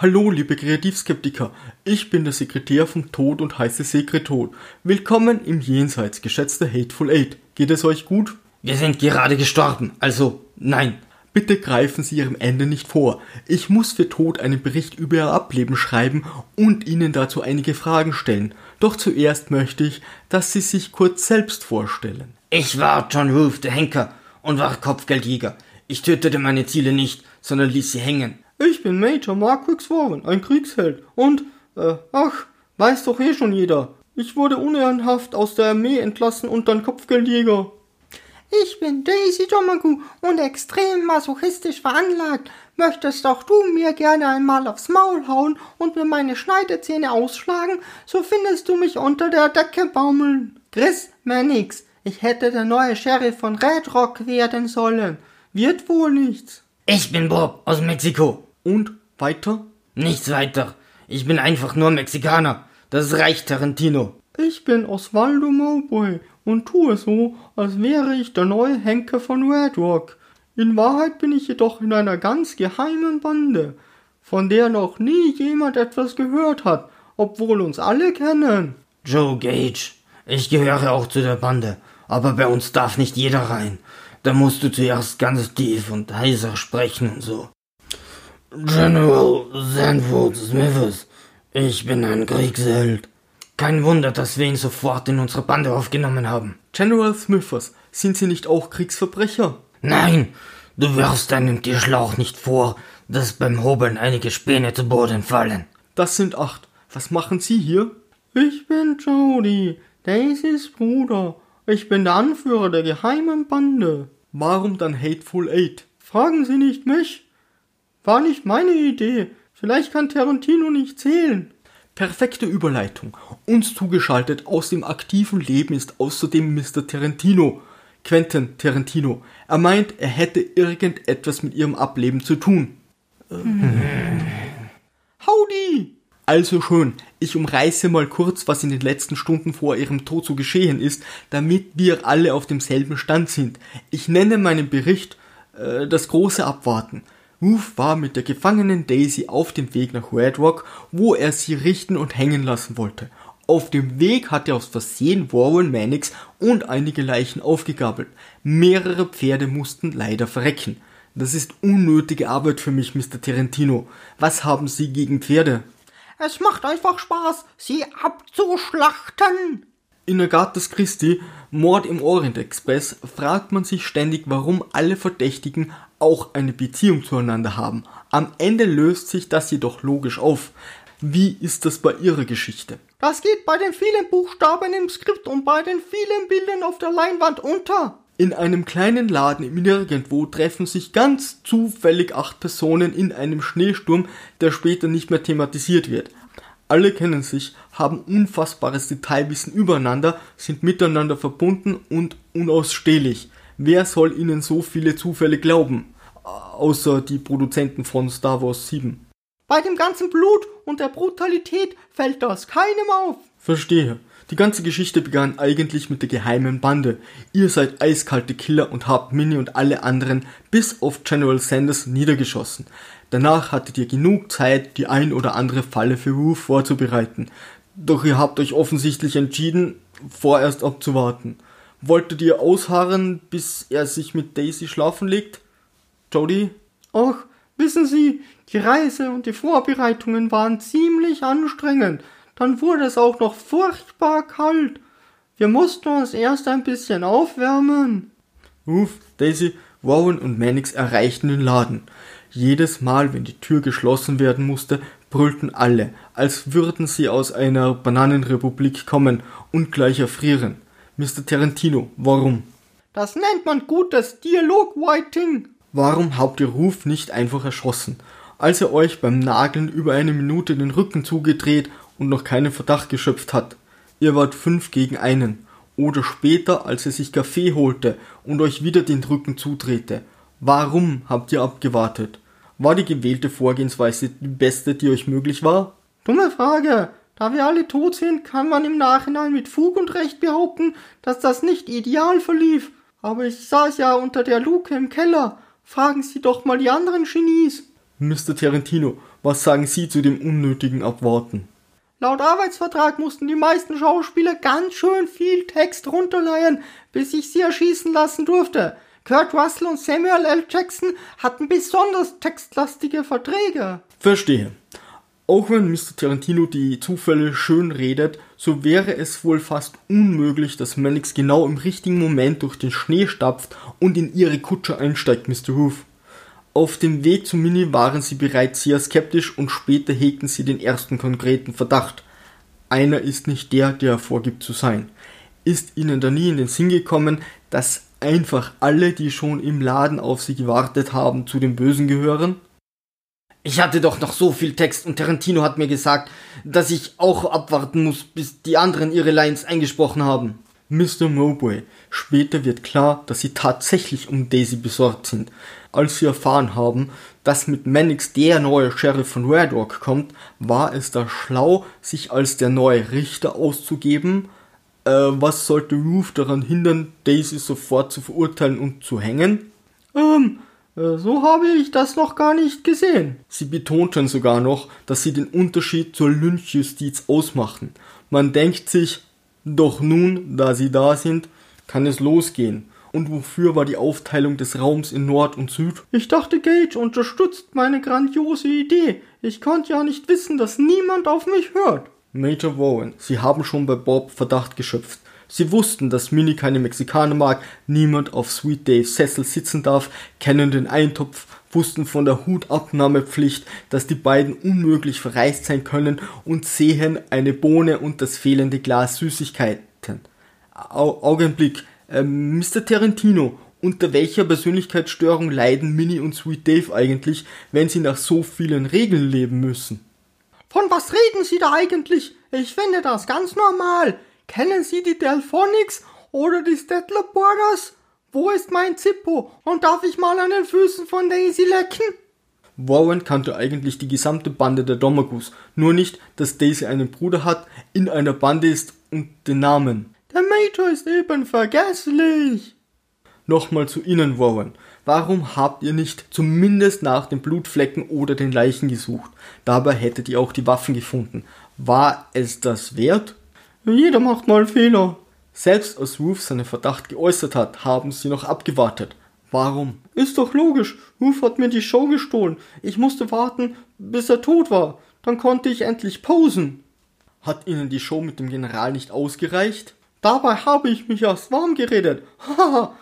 Hallo, liebe Kreativskeptiker. Ich bin der Sekretär vom Tod und heiße Sekretod. Willkommen im Jenseits, geschätzter Hateful Eight. Geht es euch gut? Wir sind gerade gestorben, also nein. Bitte greifen Sie Ihrem Ende nicht vor. Ich muss für Tod einen Bericht über Ihr Ableben schreiben und Ihnen dazu einige Fragen stellen. Doch zuerst möchte ich, dass Sie sich kurz selbst vorstellen. Ich war John Roof, der Henker, und war Kopfgeldjäger. Ich tötete meine Ziele nicht, sondern ließ sie hängen. Ich bin Major Marquix Warren, ein Kriegsheld. Und, äh, ach, weiß doch eh schon jeder. Ich wurde unehrenhaft aus der Armee entlassen und dann Kopfgeldjäger. Ich bin Daisy Domagu und extrem masochistisch veranlagt. Möchtest doch du mir gerne einmal aufs Maul hauen und mir meine Schneidezähne ausschlagen, so findest du mich unter der Decke baumeln. Chris Mannix, ich hätte der neue Sheriff von Red Rock werden sollen. Wird wohl nichts. Ich bin Bob aus Mexiko. Und weiter? Nichts weiter. Ich bin einfach nur Mexikaner. Das reicht, Tarantino. Ich bin Osvaldo Mowboy und tue so, als wäre ich der neue Henker von Red Rock. In Wahrheit bin ich jedoch in einer ganz geheimen Bande, von der noch nie jemand etwas gehört hat, obwohl uns alle kennen. Joe Gage. Ich gehöre auch zu der Bande, aber bei uns darf nicht jeder rein. Da musst du zuerst ganz tief und heiser sprechen und so. General Sanford Smithers, ich bin ein Kriegsheld. Kein Wunder, dass wir ihn sofort in unsere Bande aufgenommen haben. General Smithers, sind Sie nicht auch Kriegsverbrecher? Nein, du wirfst einem Tischlauch nicht vor, dass beim Hobeln einige Späne zu Boden fallen. Das sind acht. Was machen Sie hier? Ich bin Jody, Daisys Bruder. Ich bin der Anführer der geheimen Bande. Warum dann Hateful Eight? Fragen Sie nicht mich. War nicht meine Idee. Vielleicht kann Tarantino nicht zählen. Perfekte Überleitung. Uns zugeschaltet aus dem aktiven Leben ist außerdem Mr. Tarantino. Quentin Tarantino. Er meint, er hätte irgendetwas mit ihrem Ableben zu tun. Hm. Howdy! Also schön, ich umreiße mal kurz, was in den letzten Stunden vor ihrem Tod so geschehen ist, damit wir alle auf demselben Stand sind. Ich nenne meinen Bericht äh, das große Abwarten. Roof war mit der gefangenen Daisy auf dem Weg nach Red Rock, wo er sie richten und hängen lassen wollte. Auf dem Weg hat er aus Versehen Warren Mannix und einige Leichen aufgegabelt. Mehrere Pferde mussten leider verrecken. Das ist unnötige Arbeit für mich, Mr. Tarantino. Was haben Sie gegen Pferde? Es macht einfach Spaß, sie abzuschlachten. In Agathas Christi, Mord im Orient Express, fragt man sich ständig, warum alle Verdächtigen auch eine Beziehung zueinander haben. Am Ende löst sich das jedoch logisch auf. Wie ist das bei Ihrer Geschichte? Das geht bei den vielen Buchstaben im Skript und bei den vielen Bildern auf der Leinwand unter. In einem kleinen Laden im Nirgendwo treffen sich ganz zufällig acht Personen in einem Schneesturm, der später nicht mehr thematisiert wird. Alle kennen sich, haben unfassbares Detailwissen übereinander, sind miteinander verbunden und unausstehlich. Wer soll ihnen so viele Zufälle glauben? Außer die Produzenten von Star Wars 7. Bei dem ganzen Blut und der Brutalität fällt das keinem auf. Verstehe. Die ganze Geschichte begann eigentlich mit der geheimen Bande. Ihr seid eiskalte Killer und habt Minnie und alle anderen bis auf General Sanders niedergeschossen. Danach hattet ihr genug Zeit, die ein oder andere Falle für Roof vorzubereiten. Doch ihr habt euch offensichtlich entschieden, vorerst abzuwarten. Wolltet ihr ausharren, bis er sich mit Daisy schlafen legt? Jody? Ach, wissen Sie, die Reise und die Vorbereitungen waren ziemlich anstrengend. Dann wurde es auch noch furchtbar kalt. Wir mussten uns erst ein bisschen aufwärmen. Ruf, Daisy, Warren und Mannix erreichten den Laden. Jedes Mal, wenn die Tür geschlossen werden musste, brüllten alle, als würden sie aus einer Bananenrepublik kommen und gleich erfrieren. Mr. Tarantino, warum? Das nennt man gutes Dialogwriting. Warum habt ihr Ruf nicht einfach erschossen, als er euch beim Nageln über eine Minute den Rücken zugedreht und noch keinen Verdacht geschöpft hat? Ihr wart fünf gegen einen. Oder später, als er sich Kaffee holte und euch wieder den Rücken zudrehte. Warum habt ihr abgewartet? War die gewählte Vorgehensweise die beste, die euch möglich war? Dumme Frage. Da wir alle tot sind, kann man im Nachhinein mit Fug und Recht behaupten, dass das nicht ideal verlief. Aber ich saß ja unter der Luke im Keller. Fragen Sie doch mal die anderen Genies. Mr. Tarantino, was sagen Sie zu dem unnötigen Abwarten? Laut Arbeitsvertrag mussten die meisten Schauspieler ganz schön viel Text runterleiern, bis ich sie erschießen lassen durfte. Kurt Russell und Samuel L. Jackson hatten besonders textlastige Verträge. Verstehe. Auch wenn Mr. Tarantino die Zufälle schön redet, so wäre es wohl fast unmöglich, dass Mannix genau im richtigen Moment durch den Schnee stapft und in ihre Kutsche einsteigt, Mr. Hoof. Auf dem Weg zu Mini waren sie bereits sehr skeptisch und später hegten sie den ersten konkreten Verdacht. Einer ist nicht der, der er vorgibt zu sein. Ist ihnen da nie in den Sinn gekommen, dass einfach alle, die schon im Laden auf sie gewartet haben, zu den Bösen gehören? Ich hatte doch noch so viel Text und Tarantino hat mir gesagt, dass ich auch abwarten muss, bis die anderen ihre Lines eingesprochen haben. Mr. Mowbray, später wird klar, dass sie tatsächlich um Daisy besorgt sind. Als sie erfahren haben, dass mit Mannix der neue Sheriff von Red Rock kommt, war es da schlau, sich als der neue Richter auszugeben? Äh, was sollte Ruth daran hindern, Daisy sofort zu verurteilen und zu hängen? Ähm, äh, so habe ich das noch gar nicht gesehen. Sie betonten sogar noch, dass sie den Unterschied zur Lynchjustiz ausmachen. Man denkt sich, doch nun, da sie da sind, kann es losgehen. Und wofür war die Aufteilung des Raums in Nord und Süd? Ich dachte, Gage unterstützt meine grandiose Idee. Ich konnte ja nicht wissen, dass niemand auf mich hört. Major Warren, Sie haben schon bei Bob Verdacht geschöpft. Sie wussten, dass Minnie keine Mexikaner mag, niemand auf Sweet Daves Sessel sitzen darf, kennen den Eintopf, wussten von der Hutabnahmepflicht, dass die beiden unmöglich verreist sein können und sehen eine Bohne und das fehlende Glas Süßigkeiten. Au Augenblick, äh, Mr. Tarantino, unter welcher Persönlichkeitsstörung leiden Minnie und Sweet Dave eigentlich, wenn sie nach so vielen Regeln leben müssen? Von was reden Sie da eigentlich? Ich finde das ganz normal. Kennen Sie die Delphonics oder die Stettler Brothers? Wo ist mein Zippo? Und darf ich mal an den Füßen von Daisy lecken? Warren kannte eigentlich die gesamte Bande der Domagus, nur nicht, dass Daisy einen Bruder hat, in einer Bande ist und den Namen. Der Major ist eben vergesslich. Nochmal zu Ihnen, Warren. Warum habt ihr nicht zumindest nach den Blutflecken oder den Leichen gesucht? Dabei hättet ihr auch die Waffen gefunden. War es das wert? Jeder macht mal Fehler. Selbst als Ruth seinen Verdacht geäußert hat, haben sie noch abgewartet. Warum? Ist doch logisch. Ruth hat mir die Show gestohlen. Ich musste warten, bis er tot war. Dann konnte ich endlich posen. Hat Ihnen die Show mit dem General nicht ausgereicht? Dabei habe ich mich erst warm geredet. Haha.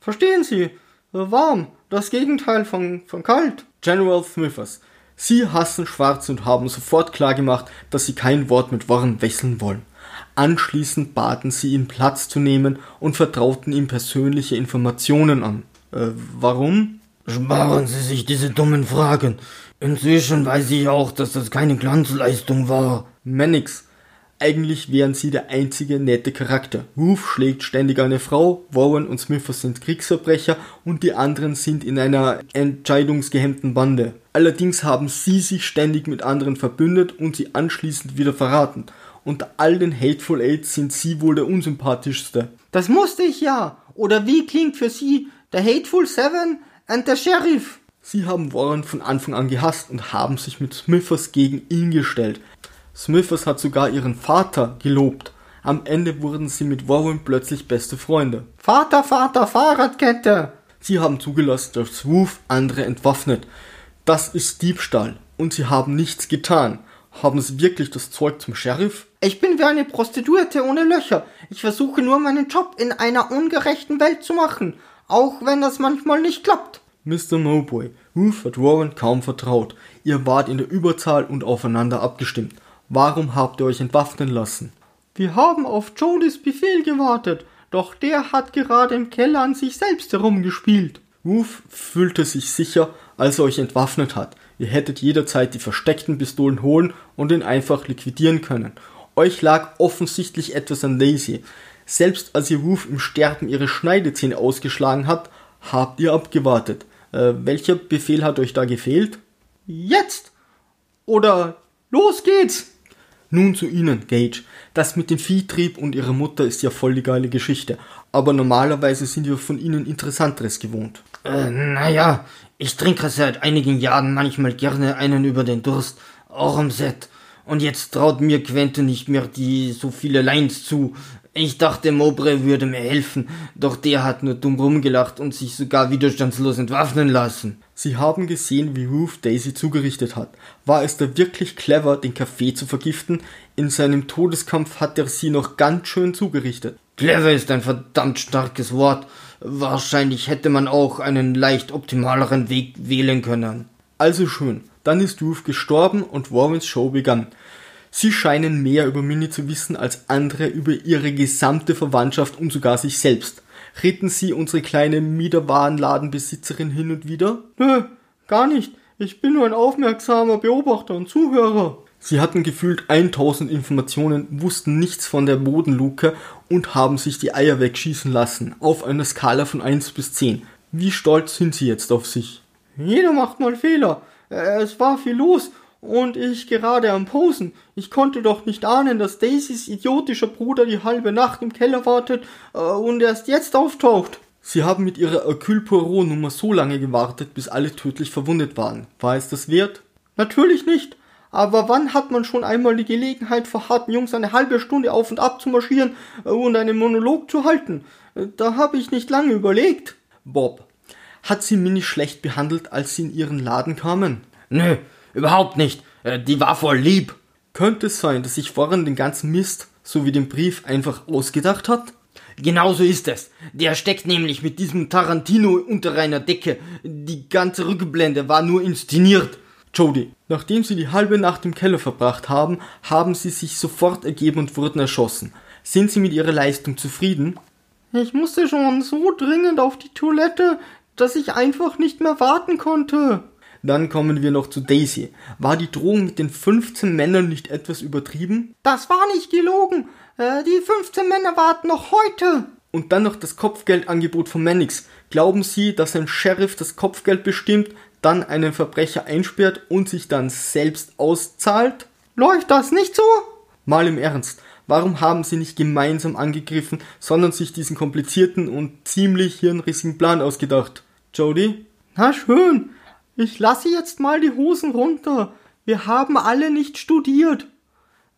Verstehen Sie? Warm. Das Gegenteil von, von kalt. General Smithers. Sie hassen Schwarz und haben sofort klargemacht, dass sie kein Wort mit Warren wechseln wollen. Anschließend baten sie ihn Platz zu nehmen und vertrauten ihm persönliche Informationen an. Äh, warum? Sparen Sie sich diese dummen Fragen. Inzwischen weiß ich auch, dass das keine Glanzleistung war. Mannix. Eigentlich wären sie der einzige nette Charakter. Ruth schlägt ständig eine Frau, Warren und Smithers sind Kriegsverbrecher und die anderen sind in einer entscheidungsgehemmten Bande. Allerdings haben sie sich ständig mit anderen verbündet und sie anschließend wieder verraten. Unter all den Hateful Eights sind sie wohl der unsympathischste. Das musste ich ja. Oder wie klingt für Sie der Hateful Seven und der Sheriff? Sie haben Warren von Anfang an gehasst und haben sich mit Smithers gegen ihn gestellt. Smithers hat sogar ihren Vater gelobt. Am Ende wurden sie mit Warren plötzlich beste Freunde. Vater, Vater, Fahrradkette. Sie haben zugelassen, dass Ruth andere entwaffnet. Das ist Diebstahl. Und sie haben nichts getan. Haben Sie wirklich das Zeug zum Sheriff? Ich bin wie eine Prostituierte ohne Löcher. Ich versuche nur meinen Job in einer ungerechten Welt zu machen, auch wenn das manchmal nicht klappt. Mr. Mowbray, Ruth hat Warren kaum vertraut. Ihr wart in der Überzahl und aufeinander abgestimmt. Warum habt ihr euch entwaffnen lassen? Wir haben auf Jodys Befehl gewartet, doch der hat gerade im Keller an sich selbst herumgespielt. Ruth fühlte sich sicher, als er euch entwaffnet hat. Ihr hättet jederzeit die versteckten Pistolen holen und ihn einfach liquidieren können. Euch lag offensichtlich etwas an Daisy. Selbst als ihr Ruth im Sterben ihre Schneidezähne ausgeschlagen hat, habt ihr abgewartet. Äh, welcher Befehl hat euch da gefehlt? Jetzt! Oder los geht's! Nun zu Ihnen, Gage. Das mit dem Viehtrieb und Ihrer Mutter ist ja voll die geile Geschichte. Aber normalerweise sind wir von Ihnen Interessanteres gewohnt. Äh, naja, ich trinke seit einigen Jahren manchmal gerne einen über den Durst, auch am Set. Und jetzt traut mir Quentin nicht mehr die so viele Lines zu. Ich dachte, Mowbray würde mir helfen, doch der hat nur dumm rumgelacht und sich sogar widerstandslos entwaffnen lassen. Sie haben gesehen, wie Ruth Daisy zugerichtet hat. War es da wirklich clever, den Kaffee zu vergiften? In seinem Todeskampf hat er sie noch ganz schön zugerichtet. Clever ist ein verdammt starkes Wort. Wahrscheinlich hätte man auch einen leicht optimaleren Weg wählen können. Also schön. Dann ist Ruth gestorben und Warrens Show begann. Sie scheinen mehr über Minnie zu wissen als andere über ihre gesamte Verwandtschaft und sogar sich selbst. Reden Sie unsere kleine Miederwarenladenbesitzerin hin und wieder? Nö, gar nicht. Ich bin nur ein aufmerksamer Beobachter und Zuhörer. Sie hatten gefühlt 1000 Informationen, wussten nichts von der Bodenluke und haben sich die Eier wegschießen lassen, auf einer Skala von 1 bis 10. Wie stolz sind Sie jetzt auf sich? Jeder macht mal Fehler. Äh, Es war viel los und ich gerade am Posen. Ich konnte doch nicht ahnen, dass Daisys idiotischer Bruder die halbe Nacht im Keller wartet äh, und erst jetzt auftaucht. Sie haben mit Ihrer Hercule Poirot Nummer so lange gewartet, bis alle tödlich verwundet waren. War es das wert? Natürlich nicht. Aber wann hat man schon einmal die Gelegenheit, vor harten Jungs eine halbe Stunde auf und ab zu marschieren äh, und einen Monolog zu halten? Äh, Da habe ich nicht lange überlegt. Bob, hat sie Minnie schlecht behandelt, als sie in ihren Laden kamen? Nö, überhaupt nicht. Äh, Die war voll lieb. Könnte es sein, dass sich Warren den ganzen Mist sowie den Brief einfach ausgedacht hat? Genauso ist es. Der steckt nämlich mit diesem Tarantino unter einer Decke. Die ganze Rückblende war nur inszeniert. Jody, nachdem sie die halbe Nacht im Keller verbracht haben, haben sie sich sofort ergeben und wurden erschossen. Sind sie mit ihrer Leistung zufrieden? Ich musste schon so dringend auf die Toilette, dass ich einfach nicht mehr warten konnte. Dann kommen wir noch zu Daisy. War die Drohung mit den 15 Männern nicht etwas übertrieben? Das war nicht gelogen. Äh, die 15 Männer warten noch heute. Und dann noch das Kopfgeldangebot von Mannix. Glauben Sie, dass ein Sheriff das Kopfgeld bestimmt, dann einen Verbrecher einsperrt und sich dann selbst auszahlt? Läuft das nicht so? Mal im Ernst, warum haben Sie nicht gemeinsam angegriffen, sondern sich diesen komplizierten und ziemlich hirnrissigen Plan ausgedacht? Jody? Na schön. Ich lasse jetzt mal die Hosen runter. Wir haben alle nicht studiert.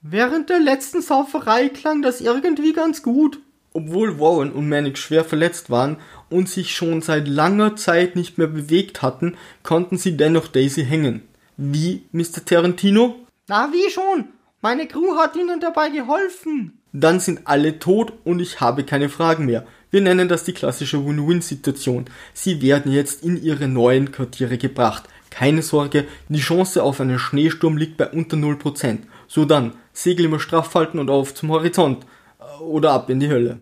Während der letzten Sauferei klang das irgendwie ganz gut. Obwohl Warren und Mannix schwer verletzt waren und sich schon seit langer Zeit nicht mehr bewegt hatten, konnten sie dennoch Daisy hängen. Wie, Mr. Tarantino? Na, wie schon? Meine Crew hat ihnen dabei geholfen. Dann sind alle tot und ich habe keine Fragen mehr. Wir nennen das die klassische Win-Win-Situation. Sie werden jetzt in ihre neuen Quartiere gebracht. Keine Sorge, die Chance auf einen Schneesturm liegt bei unter 0%. So dann, Segel immer straff halten und auf zum Horizont. Oder ab in die Hölle.